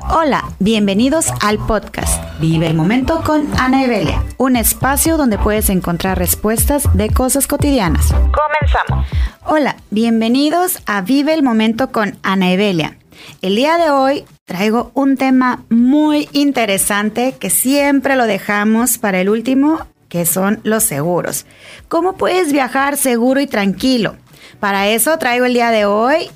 Hola, bienvenidos al podcast Vive el Momento con Ana Evelia, un espacio donde puedes encontrar respuestas de cosas cotidianas. Comenzamos. Hola, bienvenidos a Vive el Momento con Ana Evelia. El día de hoy traigo un tema muy interesante que siempre lo dejamos para el último, que son los seguros. ¿Cómo puedes viajar seguro y tranquilo? Para eso traigo el día de hoy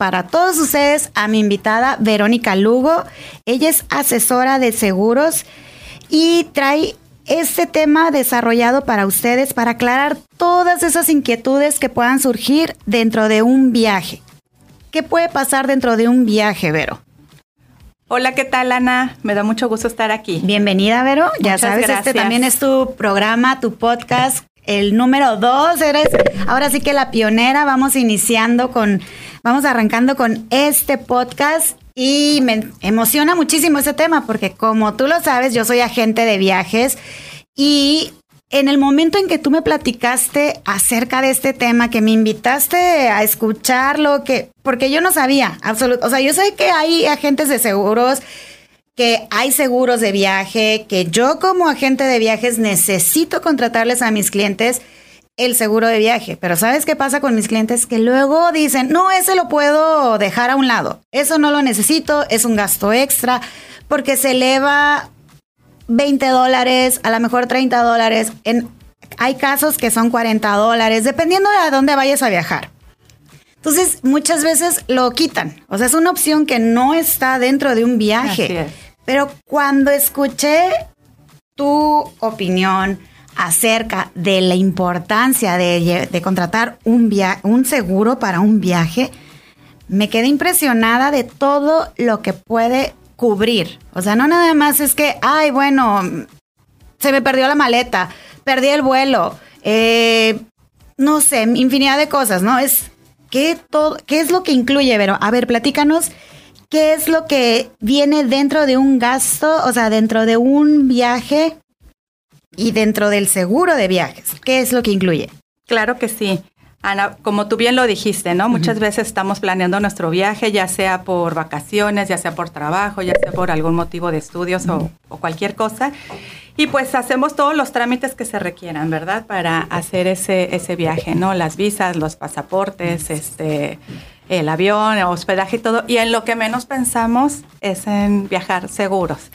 para todos ustedes a mi invitada Verónica Lugo. Ella es asesora de seguros y trae este tema desarrollado para ustedes para aclarar todas esas inquietudes que puedan surgir dentro de un viaje. ¿Qué puede pasar dentro de un viaje, Vero? Hola, ¿qué tal, Ana? Me da mucho gusto estar aquí. Bienvenida, Vero. ya sabes, este también es tu programa, tu podcast el número dos. Eres ahora sí que la pionera. Vamos iniciando con, vamos arrancando con este podcast. Y me emociona muchísimo ese tema porque como tú lo sabes, yo soy agente de viajes y en el momento en que tú me platicaste acerca de este tema, que me invitaste a escucharlo, que porque yo no sabía, absoluto, o sea, yo sé que hay agentes de seguros que hay seguros de viaje, que yo como agente de viajes necesito contratarles a mis clientes el seguro de viaje. Pero ¿sabes qué pasa con mis clientes? Que luego dicen, no, ese lo puedo dejar a un lado. Eso no lo necesito, es un gasto extra, porque se eleva 20 dólares, a lo mejor 30 dólares. En, hay casos que son 40 dólares, dependiendo de a dónde vayas a viajar. Entonces, muchas veces lo quitan. O sea, es una opción que no está dentro de un viaje. Pero cuando escuché tu opinión acerca de la importancia de, contratar un, un seguro para un viaje, me quedé impresionada de todo lo que puede cubrir. O sea, no nada más es que, ay, bueno, se me perdió la maleta, perdí el vuelo, eh, no sé, infinidad de cosas, ¿no? Es ¿Qué, todo, ¿Qué es lo que incluye, Vero? A ver, platícanos. ¿Qué es lo que viene dentro de un gasto, o sea, dentro de un viaje y dentro del seguro de viajes? ¿Qué es lo que incluye? Claro que sí. Ana, como tú bien lo dijiste, ¿no? Muchas veces estamos planeando nuestro viaje, ya sea por vacaciones, ya sea por trabajo, ya sea por algún motivo de estudios o, o, cualquier cosa. Y pues hacemos todos los trámites que se requieran, ¿verdad? Para hacer ese, ese viaje, ¿no? Las visas, los pasaportes, este, el avión, el hospedaje y todo. Y en lo que menos pensamos es en viajar seguros.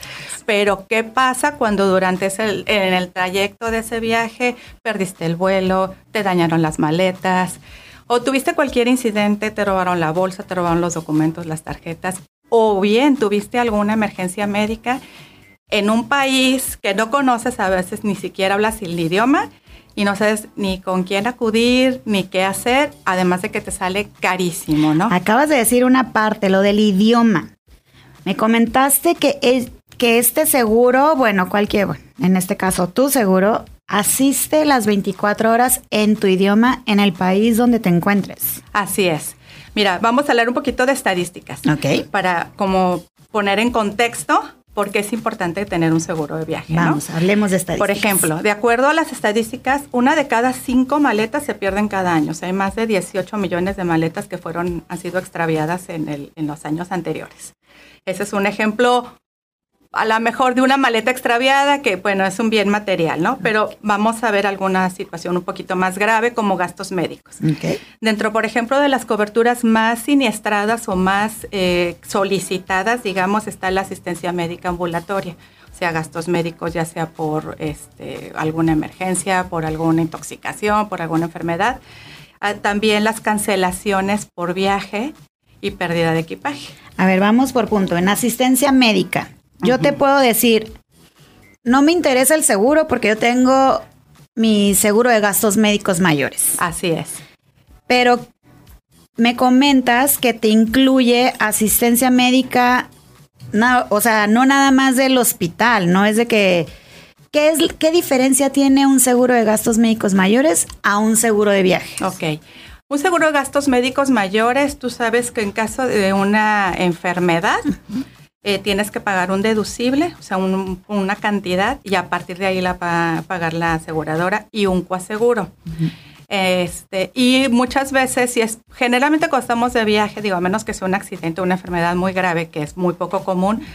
Pero, ¿qué pasa cuando durante ese, en el trayecto de ese viaje perdiste el vuelo, te dañaron las maletas? O tuviste cualquier incidente, te robaron la bolsa, te robaron los documentos, las tarjetas, o bien tuviste alguna emergencia médica en un país que no conoces, a veces ni siquiera hablas el idioma y no sabes ni con quién acudir, ni qué hacer, además de que te sale carísimo, ¿no? Acabas de decir una parte, lo del idioma. Me comentaste que, es, que este seguro, bueno, cualquier, en este caso tu seguro, asiste las 24 horas en tu idioma en el país donde te encuentres. Así es. Mira, vamos a hablar un poquito de estadísticas. Ok. Para como poner en contexto porque es importante tener un seguro de viaje. Vamos, hablemos de estadísticas. Por ejemplo, de acuerdo a las estadísticas, una de cada cinco maletas se pierden cada año. O sea, hay más de 18 millones de maletas que fueron, han sido extraviadas en, el, en los años anteriores. Ese es un ejemplo a lo mejor de una maleta extraviada, que bueno, es un bien material, ¿no? Pero vamos a ver alguna situación un poquito más grave como gastos médicos. Dentro, por ejemplo, de las coberturas más siniestradas o más eh, solicitadas, digamos, está la asistencia médica ambulatoria, o sea, gastos médicos, ya sea por este, alguna emergencia, por alguna intoxicación, por alguna enfermedad. Ah, también las cancelaciones por viaje y pérdida de equipaje. A ver, vamos por punto. En asistencia médica, yo te puedo decir, no me interesa el seguro porque yo tengo mi seguro de gastos médicos mayores. Así es. Pero me comentas que te incluye asistencia médica, no, o sea, no nada más del hospital, no es de que... ¿qué, es, ¿Qué diferencia tiene un seguro de gastos médicos mayores a un seguro de viaje? Ok. Un seguro de gastos médicos mayores, tú sabes que en caso de una enfermedad, eh, tienes que pagar un deducible, o sea, una cantidad, y a partir de ahí la va a pagar la aseguradora y un coaseguro. Este, y muchas veces, si es, generalmente cuando estamos de viaje, digo, a menos que sea un accidente o una enfermedad muy grave, que es muy poco común,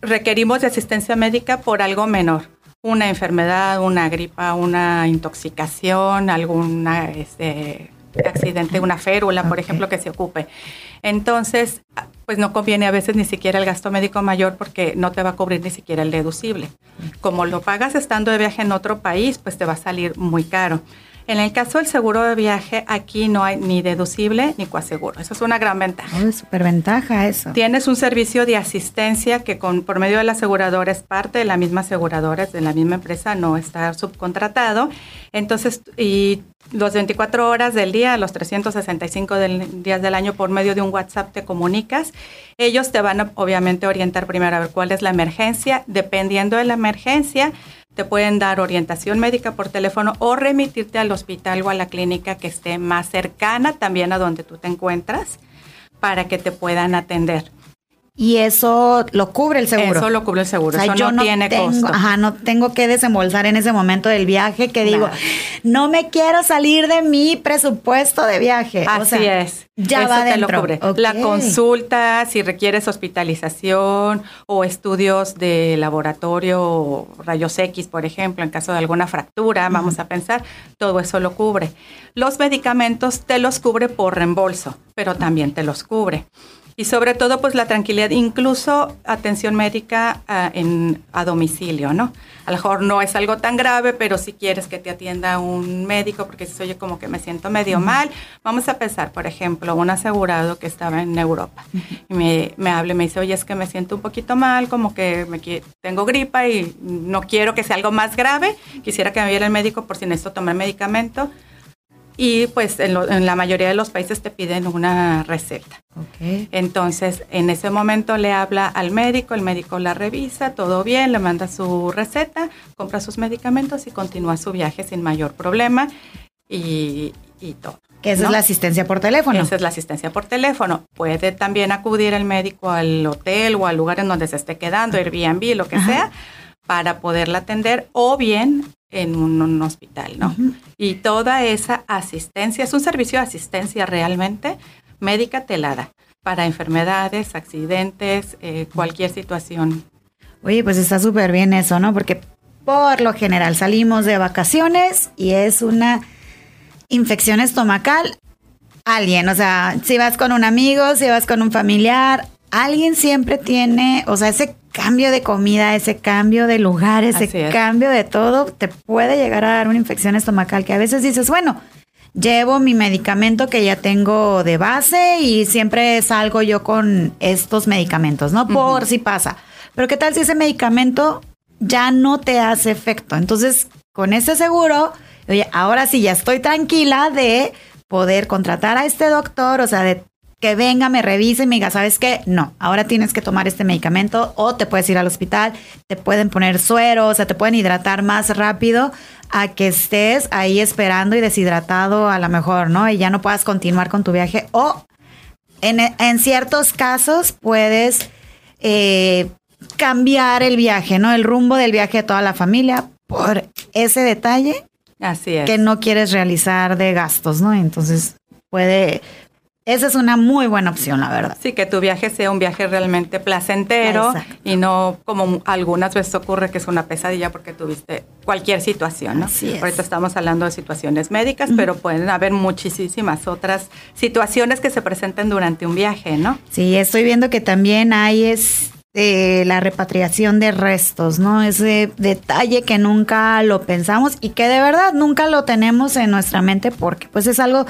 requerimos de asistencia médica por algo menor. Una enfermedad, una gripa, una intoxicación, alguna este, accidente, una férula, por ejemplo, que se ocupe. Entonces, pues no conviene a veces ni siquiera el gasto médico mayor porque no te va a cubrir ni siquiera el deducible. Como lo pagas estando de viaje en otro país, pues te va a salir muy caro. En el caso del seguro de viaje, aquí no hay ni deducible ni coaseguro. Eso es una gran ventaja. Oh, súper ventaja eso. Tienes un servicio de asistencia que con, por medio de la aseguradora es parte de la misma aseguradora, es de la misma empresa, no está subcontratado. Entonces, y los 24 horas del día, los 365 días del año por medio de un WhatsApp te comunicas. Ellos te van a obviamente orientar primero a ver cuál es la emergencia. Dependiendo de la emergencia, te pueden dar orientación médica por teléfono o remitirte al hospital o a la clínica que esté más cercana también a donde tú te encuentras para que te puedan atender. Y eso lo cubre el seguro. Eso lo cubre el seguro. eso yo no, tiene costo. Ajá, no tengo que desembolsar en ese momento del viaje que digo, no me quiero salir de mi presupuesto de viaje. Así es. Ya va te lo cubre. La consulta, si requieres hospitalización o estudios de laboratorio, rayos X, por ejemplo, en caso de alguna fractura, vamos a pensar, todo eso lo cubre. Los medicamentos te los cubre por reembolso, pero también te los cubre y sobre todo pues la tranquilidad, incluso atención médica a, ah, en, a domicilio, ¿no? A lo mejor no es algo tan grave, pero si quieres que te atienda un médico porque si oye como que me siento medio mal, vamos a pensar, por ejemplo, un asegurado que estaba en Europa y me, me habla y me dice, oye, es que me siento un poquito mal, como que me, tengo gripa y no quiero que sea algo más grave, quisiera que me viera el médico por si necesito tomar medicamento y pues en, la mayoría de los países te piden una receta. Entonces, en ese momento le habla al médico, el médico la revisa, todo bien, le manda su receta, compra sus medicamentos y continúa su viaje sin mayor problema y, todo. Que esa es la asistencia por teléfono. Esa es la asistencia por teléfono. Puede también acudir el médico al hotel o al lugar en donde se esté quedando, Airbnb, lo que sea, para poderla atender o bien en un, hospital, ¿no? Y toda esa asistencia, es un servicio de asistencia realmente médica telada para enfermedades, accidentes, eh, cualquier situación. Oye, pues está súper bien eso, ¿no? Porque por lo general salimos de vacaciones y es una infección estomacal. Alguien, o sea, si vas con un amigo, si vas con un familiar, alguien siempre tiene, o sea, ese cambio de comida, ese cambio de lugar, ese cambio de todo, te puede llegar a dar una infección estomacal que a veces dices, bueno, llevo mi medicamento que ya tengo de base y siempre salgo yo con estos medicamentos, ¿no? Por si pasa. Pero ¿qué tal si ese medicamento ya no te hace efecto? Entonces, con ese seguro, oye, ahora sí ya estoy tranquila de poder contratar a este doctor, o sea, de que venga, me revise y me diga, ¿sabes qué? No, ahora tienes que tomar este medicamento o te puedes ir al hospital, te pueden poner suero, o sea, te pueden hidratar más rápido a que estés ahí esperando y deshidratado a lo mejor, ¿no? Y ya no puedas continuar con tu viaje. O en, ciertos casos puedes eh, cambiar el viaje, ¿no? El rumbo del viaje de toda la familia por ese detalle. Así es. Que no quieres realizar de gastos, ¿no? Entonces puede, esa es una muy buena opción, la verdad. Sí, que tu viaje sea un viaje realmente placentero y no como algunas veces ocurre que es una pesadilla porque tuviste cualquier situación, ¿no? Ahorita estamos hablando de situaciones médicas, pero pueden haber muchísimas otras situaciones que se presenten durante un viaje, ¿no? Sí, estoy viendo que también hay es este, la repatriación de restos, ¿no? Ese detalle que nunca lo pensamos y que de verdad nunca lo tenemos en nuestra mente porque pues es algo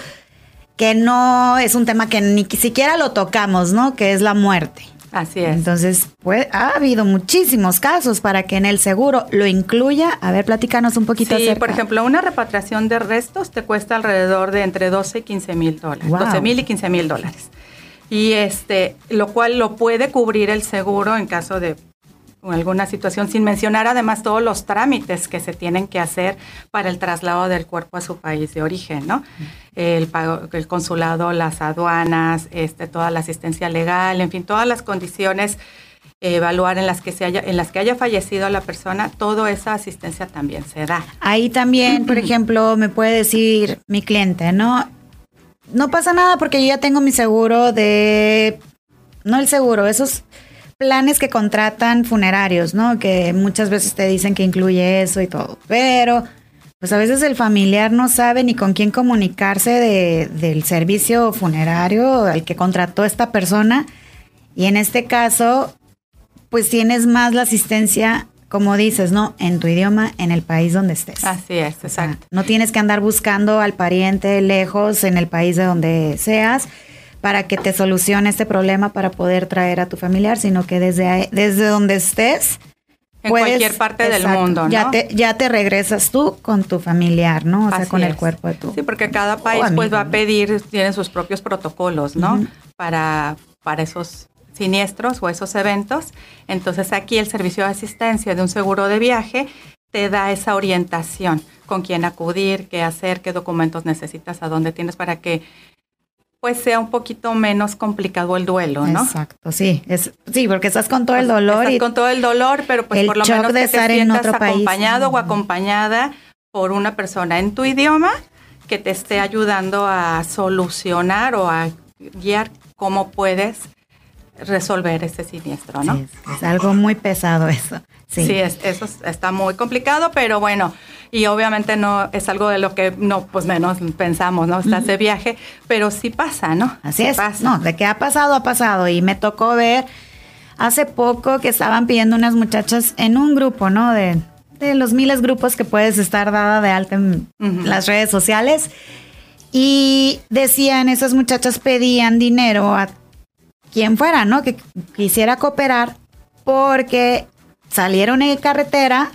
que no es un tema que ni siquiera lo tocamos, ¿no? Que es la muerte. Así es. Entonces, pues, ha habido muchísimos casos para que en el seguro lo incluya. A ver, platícanos un poquito. Sí, por ejemplo, una repatriación de restos te cuesta alrededor de entre 12 y 15 mil dólares. 12 mil y 15 mil dólares. Y este, lo cual lo puede cubrir el seguro en caso de alguna situación, sin mencionar además todos los trámites que se tienen que hacer para el traslado del cuerpo a su país de origen, ¿no? El, el consulado, las aduanas, este, toda la asistencia legal, en fin, todas las condiciones evaluar en las que se haya, en las que haya fallecido la persona, toda esa asistencia también se da. Ahí también, por ejemplo, me puede decir mi cliente, ¿no? No pasa nada porque yo ya tengo mi seguro de, no el seguro, esos planes que contratan funerarios, ¿no? Que muchas veces te dicen que incluye eso y todo, pero pues a veces el familiar no sabe ni con quién comunicarse de, del servicio funerario al que contrató esta persona. Y en este caso, pues tienes más la asistencia, como dices, ¿no? En tu idioma, en el país donde estés. Así es, exacto. no tienes que andar buscando al pariente lejos en el país de donde seas para que te solucione este problema para poder traer a tu familiar, sino que desde, desde donde estés, en cualquier parte del mundo, ¿no? Ya te, ya te regresas tú con tu familiar, ¿no? O sea, con el cuerpo de tu. Sí, porque cada país pues va a pedir, tiene sus propios protocolos, ¿no? Para, para esos siniestros o esos eventos. Entonces aquí el servicio de asistencia de un seguro de viaje te da esa orientación con quién acudir, qué hacer, qué documentos necesitas, a dónde tienes para que pues sea un poquito menos complicado el duelo, ¿no? Exacto, sí, es, sí, porque estás con todo el pues, dolor. Estás con todo el dolor, pero pues por lo menos que te sientas acompañado o acompañada por una persona en tu idioma que te esté ayudando a solucionar o a guiar cómo puedes resolver ese siniestro, ¿no? es, algo muy pesado eso. Sí, eso está muy complicado, pero bueno, y obviamente no es algo de lo que no, pues menos pensamos, ¿no? Estás de viaje, pero sí pasa, ¿no? Así es. No, de que ha pasado, ha pasado. Y me tocó ver hace poco que estaban pidiendo unas muchachas en un grupo, ¿no? De, de los miles grupos que puedes estar dada de alta en las redes sociales. Y decían, esas muchachas pedían dinero a quien fuera, ¿no? Que quisiera cooperar porque salieron en carretera,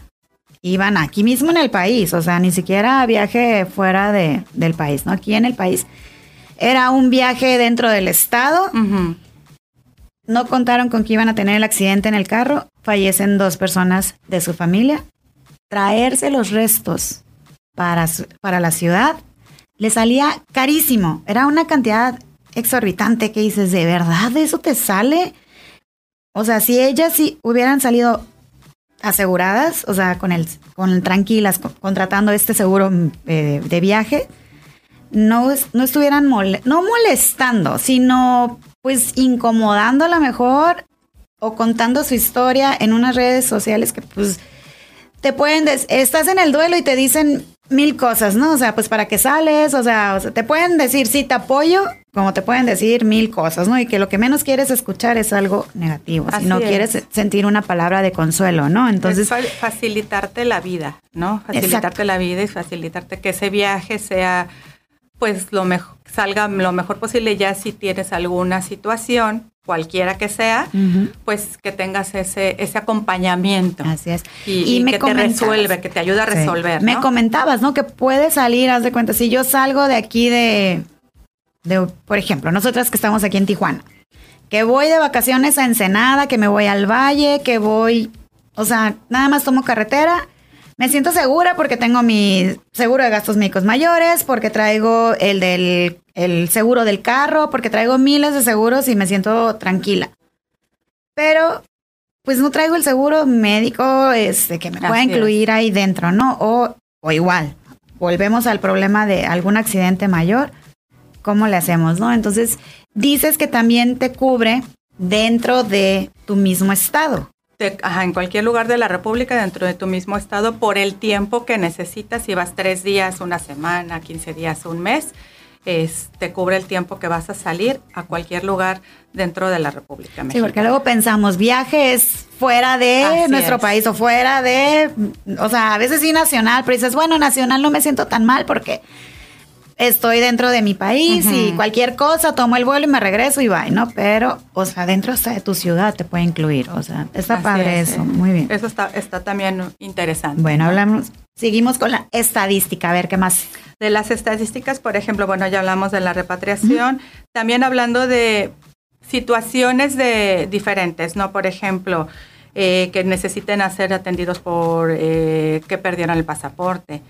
iban aquí mismo en el país, o sea, ni siquiera viaje fuera de, del país, ¿no? Aquí en el país. Era un viaje dentro del estado. No contaron con que iban a tener el accidente en el carro. Fallecen dos personas de su familia. Traerse los restos para, para la ciudad le salía carísimo. Era una cantidad exorbitante que dices, ¿de verdad eso te sale? O sea, si ellas sí hubieran salido aseguradas, o sea, con el, con tranquilas, contratando este seguro mm, eh, de viaje, no, no estuvieran no molestando, sino pues incomodando a lo mejor o contando su historia en unas redes sociales que pues te pueden, estás en el duelo y te dicen mil cosas, ¿no? O sea, pues para qué sales, o sea, te pueden decir sí te apoyo, como te pueden decir mil cosas, ¿no? Y que lo que menos quieres escuchar es algo negativo, si no quieres sentir una palabra de consuelo, ¿no? Entonces facilitarte la vida, ¿no? Facilitarte la vida y facilitarte que ese viaje sea pues lo mejor salga lo mejor posible ya si tienes alguna situación cualquiera que sea, pues que tengas ese, ese acompañamiento. Así es. Y, que te resuelve, que te ayuda a resolver. Me comentabas, ¿no? Que puedes salir, haz de cuenta, si yo salgo de aquí de, de, por ejemplo, nosotras que estamos aquí en Tijuana, que voy de vacaciones a Ensenada, que me voy al valle, que voy, o sea, nada más tomo carretera me siento segura porque tengo mi seguro de gastos médicos mayores, porque traigo el del el seguro del carro, porque traigo miles de seguros y me siento tranquila. Pero pues no traigo el seguro médico este, que me pueda incluir ahí dentro, ¿no? O, o igual, volvemos al problema de algún accidente mayor, ¿cómo le hacemos, no? Entonces, dices que también te cubre dentro de tu mismo estado en cualquier lugar de la República, dentro de tu mismo estado, por el tiempo que necesitas, si vas tres días, una semana, 15 días, un mes, te cubre el tiempo que vas a salir a cualquier lugar dentro de la República Mexicana. Sí, porque luego pensamos, viajes fuera de nuestro país o fuera de, o sea, a veces sí nacional, pero dices, bueno, nacional no me siento tan mal porque estoy dentro de mi país y cualquier cosa, tomo el vuelo y me regreso y va, ¿no? Pero, o sea, dentro hasta de tu ciudad te puede incluir, o sea, está padre eso, muy bien. Eso está, está también interesante. Bueno, hablamos, seguimos con la estadística, a ver qué más. De las estadísticas, por ejemplo, bueno, ya hablamos de la repatriación, también hablando de situaciones de diferentes, ¿no? Por ejemplo, eh, que necesiten ser atendidos por eh, que perdieron el pasaporte,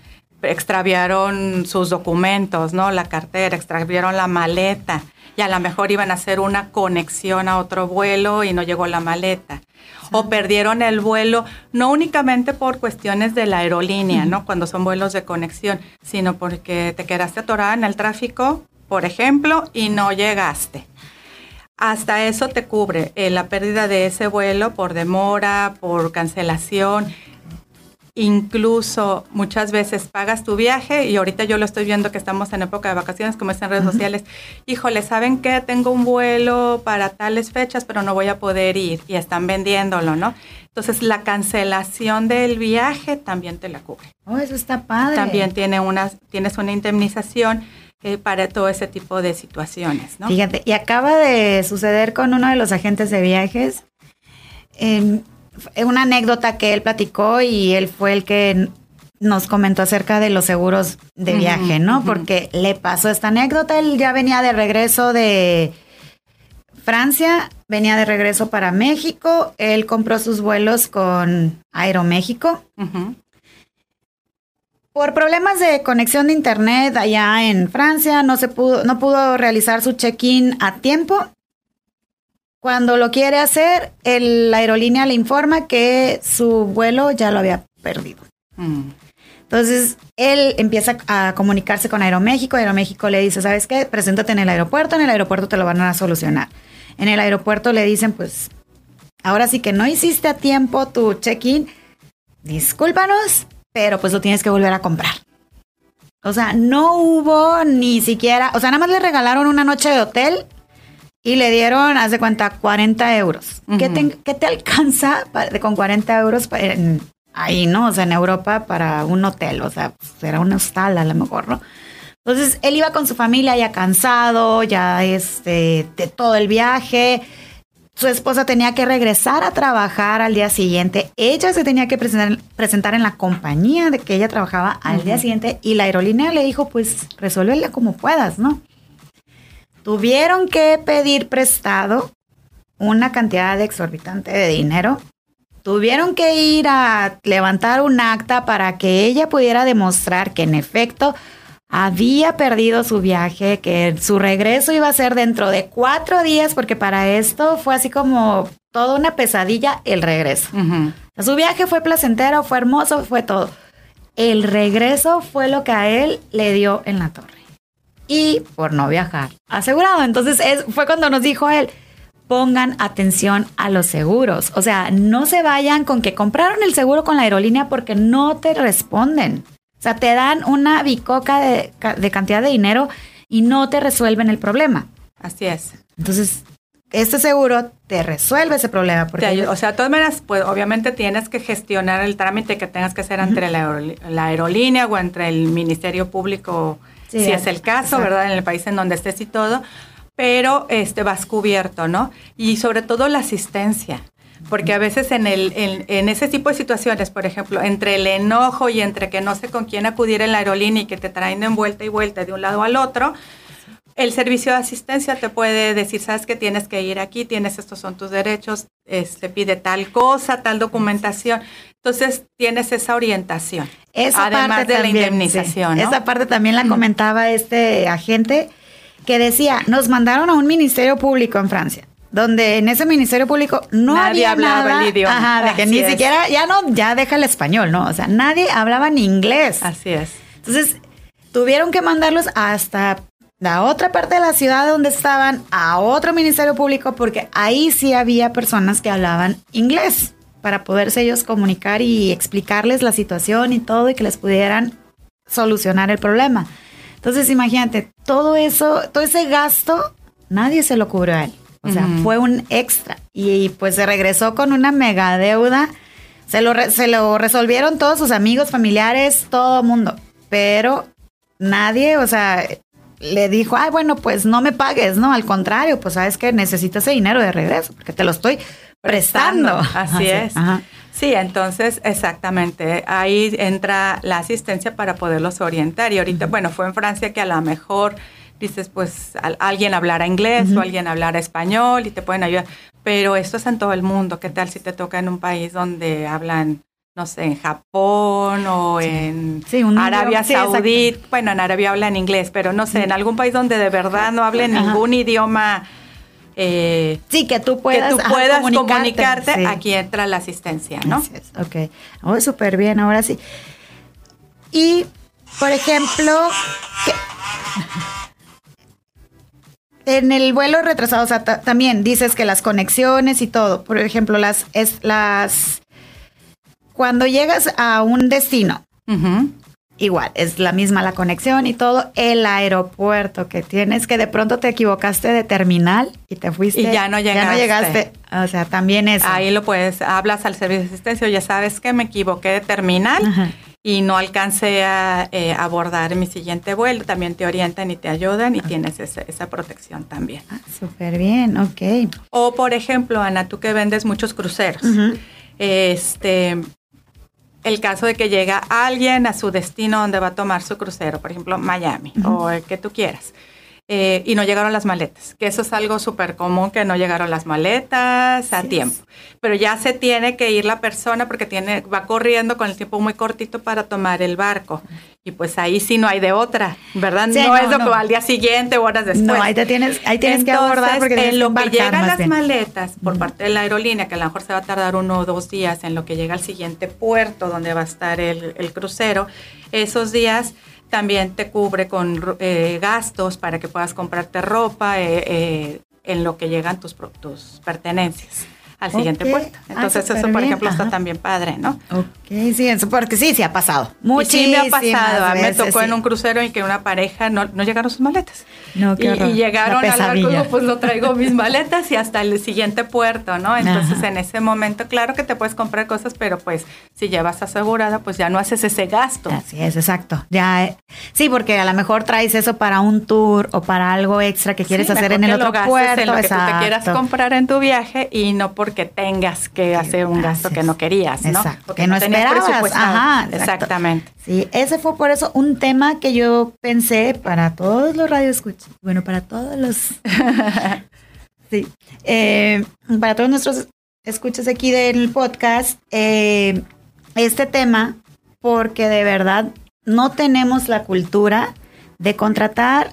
extraviaron sus documentos, ¿no? La cartera, extraviaron la maleta y a lo mejor iban a hacer una conexión a otro vuelo y no llegó la maleta. O perdieron el vuelo, no únicamente por cuestiones de la aerolínea, ¿no? Cuando son vuelos de conexión, sino porque te quedaste atorada en el tráfico, por ejemplo, y no llegaste. Hasta eso te cubre eh, la pérdida de ese vuelo por demora, por cancelación Incluso muchas veces pagas tu viaje y ahorita yo lo estoy viendo que estamos en época de vacaciones, como es en redes sociales. Híjole, ¿saben qué? Tengo un vuelo para tales fechas, pero no voy a poder ir y están vendiéndolo, ¿no? Entonces la cancelación del viaje también te la cubre. Oh, eso está padre. También tiene una, tienes una indemnización eh, para todo ese tipo de situaciones, ¿no? Fíjate, y acaba de suceder con uno de los agentes de viajes una anécdota que él platicó y él fue el que nos comentó acerca de los seguros de viaje, ¿no? Porque le pasó esta anécdota, él ya venía de regreso de Francia, venía de regreso para México, él compró sus vuelos con Aeroméxico. Por problemas de conexión de internet allá en Francia, no se pudo, no pudo realizar su check-in a tiempo cuando lo quiere hacer, el, la aerolínea le informa que su vuelo ya lo había perdido. Mm. Entonces, él empieza a comunicarse con Aeroméxico. Aeroméxico le dice, ¿sabes qué? Preséntate en el aeropuerto. En el aeropuerto te lo van a solucionar. En el aeropuerto le dicen, pues, ahora sí que no hiciste a tiempo tu check-in. Discúlpanos, pero pues lo tienes que volver a comprar. O sea, no hubo ni siquiera, o sea, nada más le regalaron una noche de hotel y le dieron, haz de cuenta, 40 euros. ¿Qué, te, alcanza con 40 euros ahí, no? O sea, en Europa para un hotel, o sea, era un hostal a lo mejor, ¿no? Entonces, él iba con su familia ya cansado, ya este, de todo el viaje. Su esposa tenía que regresar a trabajar al día siguiente. Ella se tenía que presentar, presentar en la compañía de que ella trabajaba al día siguiente y la aerolínea le dijo, pues resuélvela como puedas, ¿no? Tuvieron que pedir prestado una cantidad exorbitante de dinero. Tuvieron que ir a levantar un acta para que ella pudiera demostrar que en efecto había perdido su viaje, que su regreso iba a ser dentro de cuatro días, porque para esto fue así como toda una pesadilla el regreso. Su viaje fue placentero, fue hermoso, fue todo. El regreso fue lo que a él le dio en la torre y por no viajar asegurado. Entonces es, fue cuando nos dijo él, pongan atención a los seguros. O sea, no se vayan con que compraron el seguro con la aerolínea porque no te responden. O sea, te dan una bicoca de, cantidad de dinero y no te resuelven el problema. Así es. Entonces, este seguro te resuelve ese problema. Porque o sea, de todas maneras, pues obviamente tienes que gestionar el trámite que tengas que hacer entre la, aerolínea o entre el Ministerio Público si es el caso, ¿verdad? En el país en donde estés y todo, pero este vas cubierto, ¿no? Y sobre todo la asistencia. Porque a veces en, el, en, ese tipo de situaciones, por ejemplo, entre el enojo y entre que no sé con quién acudir en la aerolínea y que te traen de vuelta y vuelta de un lado al otro, el servicio de asistencia te puede decir, sabes que tienes que ir aquí, tienes estos son tus derechos, te este, pide tal cosa, tal documentación. Entonces tienes esa orientación. Esa además de la indemnización. Esa parte también la comentaba este agente que decía, nos mandaron a un ministerio público en Francia donde en ese ministerio público no nadie había hablaba el idioma. Ajá, de que ni siquiera, ya no, ya deja el español, ¿no? O sea, nadie hablaba ni inglés. Así es. Entonces, tuvieron que mandarlos hasta la otra parte de la ciudad donde estaban, a otro ministerio público, porque ahí sí había personas que hablaban inglés para poderse ellos comunicar y explicarles la situación y todo y que les pudieran solucionar el problema. Entonces, imagínate, todo eso, todo ese gasto, nadie se lo cubrió a él. O sea, fue un extra. Y, pues se regresó con una mega deuda. Se lo, se lo resolvieron todos sus amigos, familiares, todo mundo. Pero nadie, o sea, le dijo, ay, bueno, pues no me pagues, ¿no? Al contrario, pues sabes que necesito ese dinero de regreso, porque te lo estoy prestando. Así es. Sí, entonces exactamente. Ahí entra la asistencia para poderlos orientar. Y ahorita, bueno, fue en Francia que a lo mejor dices, pues alguien hablara inglés o alguien hablara español y te pueden ayudar. Pero esto es en todo el mundo. ¿Qué tal si te toca en un país donde hablan no sé, en Japón o en Arabia Saudita. bueno, en Arabia hablan inglés, pero no sé, en algún país donde de verdad no hablen ningún idioma. Eh, sí, que tú puedas, que tú puedas comunicarte, aquí entra la asistencia, ¿no? ok, oh, súper bien, ahora sí. Y, por ejemplo, en el vuelo retrasado, o sea, también dices que las conexiones y todo, por ejemplo, las, es, las cuando llegas a un destino, igual, es la misma la conexión y todo, el aeropuerto que tienes, que de pronto te equivocaste de terminal y te fuiste. Y ya no llegaste. Ya no llegaste. O sea, también es. Ahí lo puedes, hablas al servicio de asistencia, ya sabes que me equivoqué de terminal. Y no alcancé a eh, abordar mi siguiente vuelo, también te orientan y te ayudan y tienes esa, protección también. Ah, Súper bien, ok. O por ejemplo, Ana, tú que vendes muchos cruceros, este, el caso de que llega alguien a su destino donde va a tomar su crucero, por ejemplo, Miami o el que tú quieras. Eh, y no llegaron las maletas, que eso es algo súper común, que no llegaron las maletas a tiempo. Pero ya se tiene que ir la persona porque tiene, va corriendo con el tiempo muy cortito para tomar el barco. Y pues ahí sí no hay de otra, ¿verdad? no, es lo que va al día siguiente o horas después. No, ahí te tienes, ahí tienes que abordar porque en lo que llegan las maletas por parte de la aerolínea, que a lo mejor se va a tardar uno o dos días en lo que llega al siguiente puerto donde va a estar el, el crucero, esos días también te cubre con eh, gastos para que puedas comprarte ropa eh, eh, en lo que llegan tus, tus pertenencias al siguiente puerto. Ah, Entonces eso, por ejemplo, está también padre, ¿no? Ok, sí, eso porque sí, sí ha pasado. Muchísimas sí me ha pasado. me tocó en un crucero en que una pareja no, no llegaron sus maletas. No, qué y, y, llegaron al barco, pues no traigo mis maletas y hasta el siguiente puerto, ¿no? Entonces en ese momento, claro que te puedes comprar cosas, pero pues si llevas asegurada, pues ya no haces ese gasto. Así es, exacto. Ya, eh, sí, porque a lo mejor traes eso para un tour o para algo extra que quieres hacer en el otro puerto. En lo que tú te quieras comprar en tu viaje y no por que tengas que hacer un gasto que no querías, ¿no? Exacto, que no, esperabas. Ajá, exactamente. Sí, ese fue por eso un tema que yo pensé para todos los radioescuchas, bueno, para todos los... sí, eh, para todos nuestros escuchas aquí del podcast, eh, este tema, porque de verdad no tenemos la cultura de contratar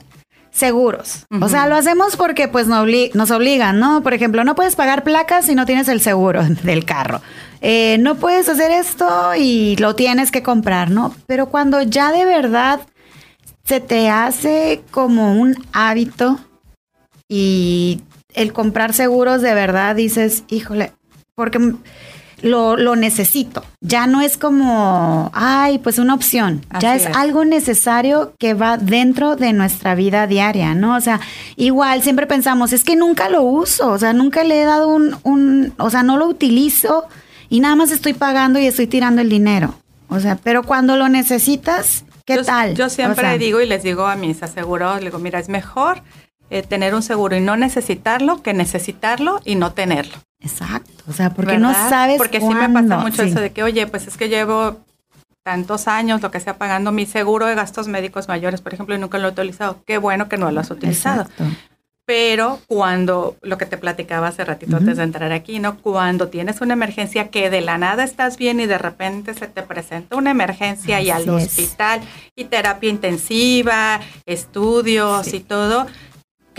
seguros. O sea, lo hacemos porque pues nos obligan, ¿no? Por ejemplo, no puedes pagar placas si no tienes el seguro del carro. Eh, no puedes hacer esto y lo tienes que comprar, ¿no? Pero cuando ya de verdad se te hace como un hábito y el comprar seguros de verdad dices, híjole, porque lo, lo, necesito. Ya no es como, ay, pues una opción. ya es, algo necesario que va dentro de nuestra vida diaria, ¿no? O sea, igual siempre pensamos, es que nunca lo uso, o sea, nunca le he dado un, un o sea, no lo utilizo y nada más estoy pagando y estoy tirando el dinero. O sea, pero cuando lo necesitas, ¿qué tal? Yo siempre digo y les digo a mis asegurados, digo, mira, es mejor eh, tener un seguro y no necesitarlo que necesitarlo y no tenerlo. Exacto, o sea, porque no sabes Porque sí me pasa mucho eso de que, oye, pues es que llevo tantos años, lo que sea, pagando mi seguro de gastos médicos mayores, por ejemplo, y nunca lo he utilizado. Qué bueno que no lo has utilizado. Pero cuando, lo que te platicaba hace ratito antes de entrar aquí, ¿no? Cuando tienes una emergencia que de la nada estás bien y de repente se te presenta una emergencia y al hospital y terapia intensiva, estudios y todo,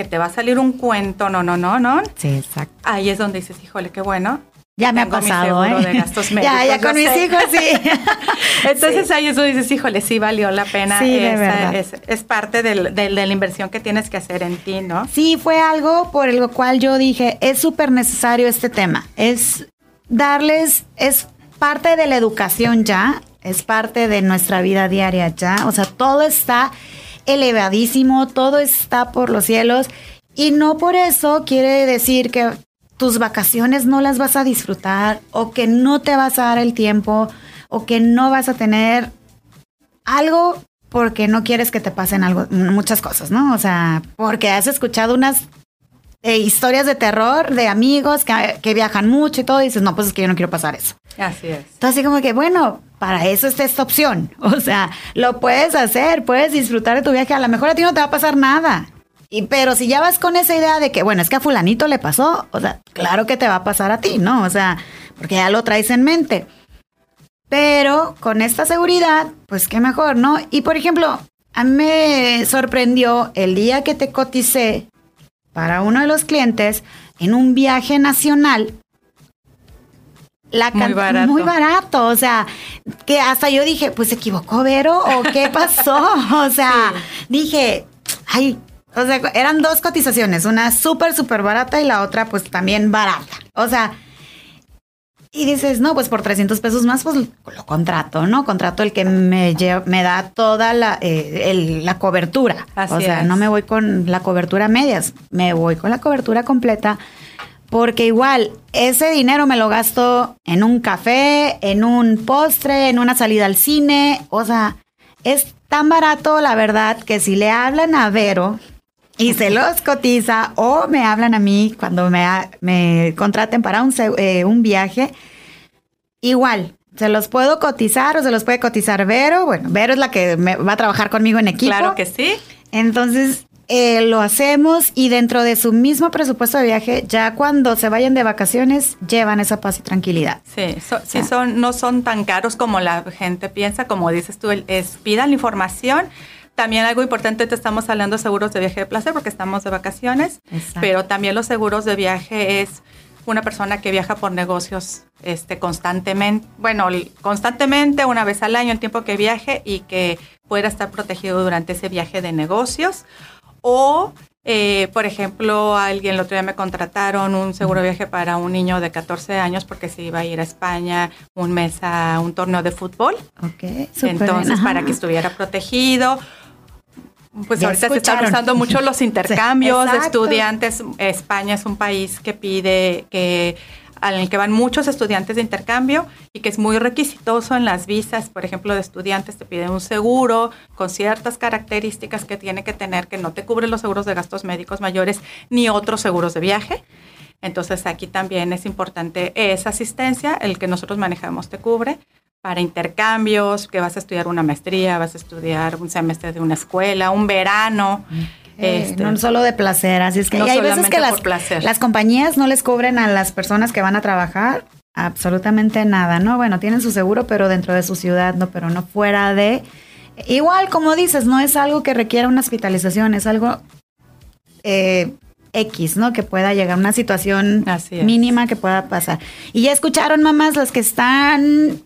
que te va a salir un cuento, no, no, no, no. Sí, exacto. Ahí es donde dices, híjole, qué bueno. Ya me ha pasado, ¿eh? De gastos médicos, ya, ya con mis hijos, sí. Entonces ahí es donde dices, híjole, sí valió la pena. Sí, de verdad. Es, parte de la inversión que tienes que hacer en ti, ¿no? Sí, fue algo por el cual yo dije, es súper necesario este tema. Es darles, es parte de la educación ya, es parte de nuestra vida diaria ya. O sea, todo está elevadísimo, todo está por los cielos y no por eso quiere decir que tus vacaciones no las vas a disfrutar o que no te vas a dar el tiempo o que no vas a tener algo porque no quieres que te pasen algo, muchas cosas, ¿no? O sea, porque has escuchado unas eh, historias de terror de amigos que, que, viajan mucho y todo, y dices, no, pues es que yo no quiero pasar eso. Así es. Entonces, así como que, bueno, para eso está esta opción. O sea, lo puedes hacer, puedes disfrutar de tu viaje. A lo mejor a ti no te va a pasar nada. Y, pero si ya vas con esa idea de que, bueno, es que a fulanito le pasó, o sea, claro que te va a pasar a ti, ¿no? O sea, porque ya lo traes en mente. Pero con esta seguridad, pues qué mejor, ¿no? Y por ejemplo, a mí me sorprendió el día que te coticé para uno de los clientes en un viaje nacional. La muy barato. Muy barato, o sea, que hasta yo dije, pues se equivocó Vero o qué pasó, o sea, dije, ay, o sea, eran dos cotizaciones, una súper, súper barata y la otra pues también barata. O sea, y dices, no, pues por 300 pesos más, pues lo contrato, ¿no? Contrato el que me, me da toda la, eh, la cobertura. o sea, no me voy con la cobertura medias, me voy con la cobertura completa. Porque igual, ese dinero me lo gasto en un café, en un postre, en una salida al cine. O sea, es tan barato, la verdad, que si le hablan a Vero, y se los cotiza o me hablan a mí cuando me, me contraten para un, eh, un viaje. Igual, se los puedo cotizar o se los puede cotizar Vero. Bueno, Vero es la que me va a trabajar conmigo en equipo. Claro que sí. Entonces, eh, lo hacemos y dentro de su mismo presupuesto de viaje, ya cuando se vayan de vacaciones, llevan esa paz y tranquilidad. Sí, sí son, no son tan caros como la gente piensa, como dices tú, es, pidan la información también algo importante, te estamos hablando de seguros de viaje de placer porque estamos de vacaciones, pero también los seguros de viaje es una persona que viaja por negocios este, constantemente, bueno, constantemente, una vez al año, el tiempo que viaje y que pueda estar protegido durante ese viaje de negocios. O, eh, por ejemplo, alguien el otro día me contrataron un seguro de viaje para un niño de 14 años porque se iba a ir a España un mes a un torneo de fútbol. Ok, Entonces, para que estuviera protegido pues ahorita se están usando mucho los intercambios. de estudiantes. España es un país que pide que al que van muchos estudiantes de intercambio y que es muy requisitoso en las visas, por ejemplo, de estudiantes te piden un seguro con ciertas características que tiene que tener que no te cubre los seguros de gastos médicos mayores ni otros seguros de viaje. Entonces aquí también es importante esa asistencia, el que nosotros manejamos te cubre para intercambios, que vas a estudiar una maestría, vas a estudiar un semestre de una escuela, un verano. Este, no solo de placer, así es que hay veces que las, las compañías no les cubren a las personas que van a trabajar absolutamente nada, ¿no? Bueno, tienen su seguro, pero dentro de su ciudad, no, pero no fuera de... Igual, como dices, no es algo que requiera una hospitalización, es algo eh, X, ¿no? Que pueda llegar a una situación mínima que pueda pasar. Y ya escucharon, mamás, los que están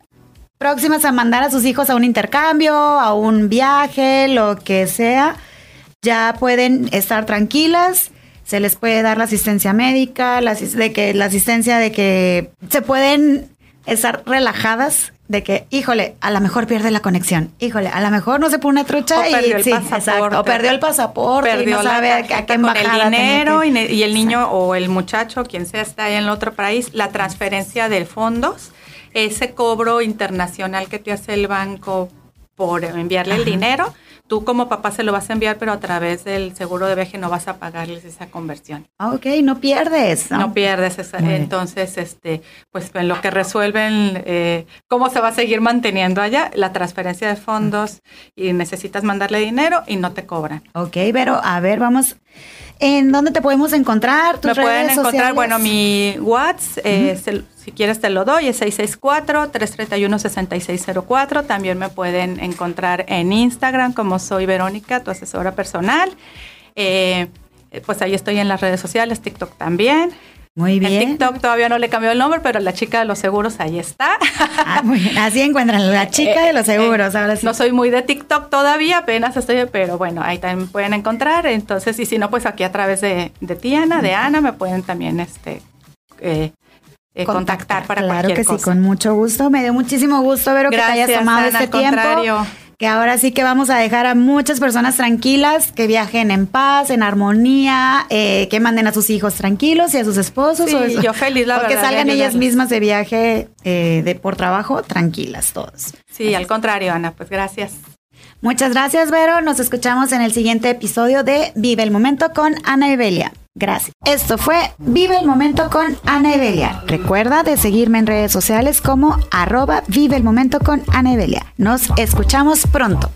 próximas a mandar a sus hijos a un intercambio, a un viaje, lo que sea, ya pueden estar tranquilas. Se les puede dar la asistencia médica, la, de que, la asistencia de que se pueden estar relajadas de que, híjole, a lo mejor pierde la conexión, híjole, a lo mejor no se pone una trucha o y perdió el pasaporte. o perdió el pasaporte, perdió y no sabe a qué el dinero y, el niño o el muchacho, quien sea, está ahí en el otro país, la transferencia de fondos ese cobro internacional que te hace el banco por enviarle el dinero, tú como papá se lo vas a enviar, pero a través del seguro de viaje no vas a pagarles esa conversión. Ah, ok, no pierdes. No, pierdes esa. Entonces, este, pues en lo que resuelven eh, cómo se va a seguir manteniendo allá, la transferencia de fondos y necesitas mandarle dinero y no te cobran. Ok, pero a ver, vamos. ¿En dónde te podemos encontrar? ¿Tus Me pueden encontrar, bueno, mi WhatsApp el si quieres te lo doy, es 664-331-6604. También me pueden encontrar en Instagram como soy Verónica, tu asesora personal. Eh, pues ahí estoy en las redes sociales, TikTok también. Muy bien. En TikTok todavía no le cambió el nombre, pero la chica de los seguros ahí está. Ah, Así encuentran la chica de los eh, seguros. Ahora sí. No soy muy de TikTok todavía, apenas estoy, pero bueno, ahí también pueden encontrar. Entonces, y si no, pues aquí a través de, de Tiana, de Ana, me pueden también este, eh, eh, contactar para claro que sí, con mucho gusto. Me dio muchísimo gusto, ver que te hayas tomado este tiempo. Que ahora sí que vamos a dejar a muchas personas tranquilas, que viajen en paz, en armonía, eh, que manden a sus hijos tranquilos y a sus esposos. o yo feliz, la o que salgan ellas mismas de viaje eh, de, por trabajo tranquilas todos. Sí, al contrario, Ana, pues gracias. Muchas gracias, Vero. Nos escuchamos en el siguiente episodio de Vive el Momento con Ana Evelia. Gracias. Esto fue Vive el Momento con Ana Evelia. Recuerda de seguirme en redes sociales como arroba Vive el Momento con Ana Evelia. Nos escuchamos pronto.